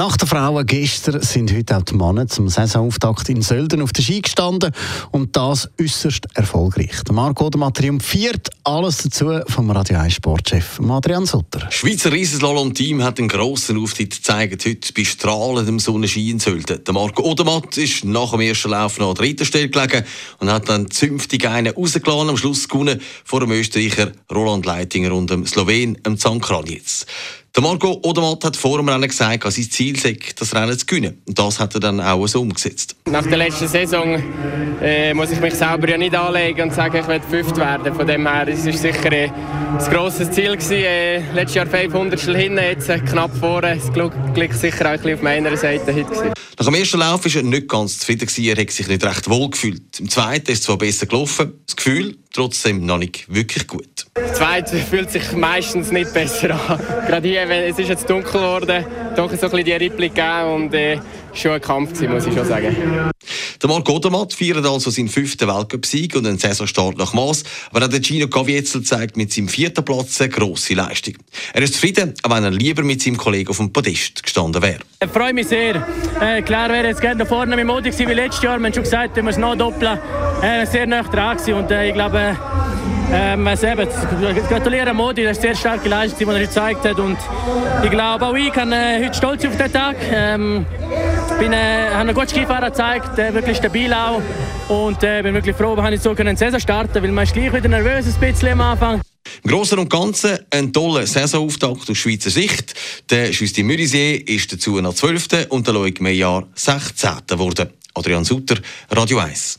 Nach den Frauen gestern sind heute auch die Männer zum Saisonauftakt in Sölden auf der Ski gestanden und das äußerst erfolgreich. Marco Odermatt triumphiert alles dazu vom Radio 1 Sportchef Adrian Sutter. Schweizer Riesenslalom-Team hat einen grossen Auftritt gezeigt heute bei strahlendem Sonnenschein in Sölden. Der Marco Odermatt ist nach dem ersten Lauf noch an der dritten Stelle gelegen und hat dann zünftig einen rausgelassen, am Schluss gewonnen vor dem Österreicher Roland Leitinger und dem Slowen Zankranitz. Der Marco Odermatt hat vor dem Rennen gesagt, dass sein Ziel sei, das Rennen zu gewinnen. Und das hat er dann auch so umgesetzt. Nach der letzten Saison äh, muss ich mich selber ja nicht anlegen und sagen, ich werde fünft werden. Von dem her, es war sicher äh, ein grosses Ziel. Gewesen. Äh, letztes Jahr 500 hinten, jetzt äh, knapp vorne. Das Glück, sicher auch ein bisschen auf meiner Seite heute. Nach dem ersten Lauf war er nicht ganz zufrieden. Er hat sich nicht recht wohl gefühlt. Im zweiten ist es zwar besser gelaufen, das Gefühl trotzdem noch nicht wirklich gut. Der zweite fühlt sich meistens nicht besser an. Gerade hier, wenn, es ist jetzt dunkel geworden, doch so ein bisschen die Rippli gegeben und äh, schon ein Kampf gewesen, muss ich schon sagen. Der Marco Odermatt feiert also seinen fünften Weltcup-Sieg und einen Saisonstart nach Maß. Aber auch der Gino Gavietzel zeigt mit seinem vierten Platz eine grosse Leistung. Er ist zufrieden, auch wenn er lieber mit seinem Kollegen auf dem Podest gestanden wäre. Ich freue mich sehr. Äh, klar wäre jetzt gerne vorne mit Modi gewesen wie letztes Jahr. Wir haben schon gesagt, wir müssen noch doppeln. Äh, sehr nah dran gewesen. und äh, ich glaube, ähm, also eben, gratuliere Modi, das ist sehr starke Leistung, die er gezeigt hat. Und ich glaube, auch ich kann äh, heute stolz auf den Tag. Ähm, äh, habe einen guten Skifahrer gezeigt, äh, wirklich stabil auch. Und äh, bin wirklich froh, dass ich so eine Saison starten weil man ist gleich wieder nervös ein bisschen am Anfang. Im Großen und Ganzen ein toller Saisonauftakt aus Schweizer Sicht. Der Justin Mürisier ist dazu nach 12. und der Loic Meillard 16. geworden. Adrian Sutter, Radio 1.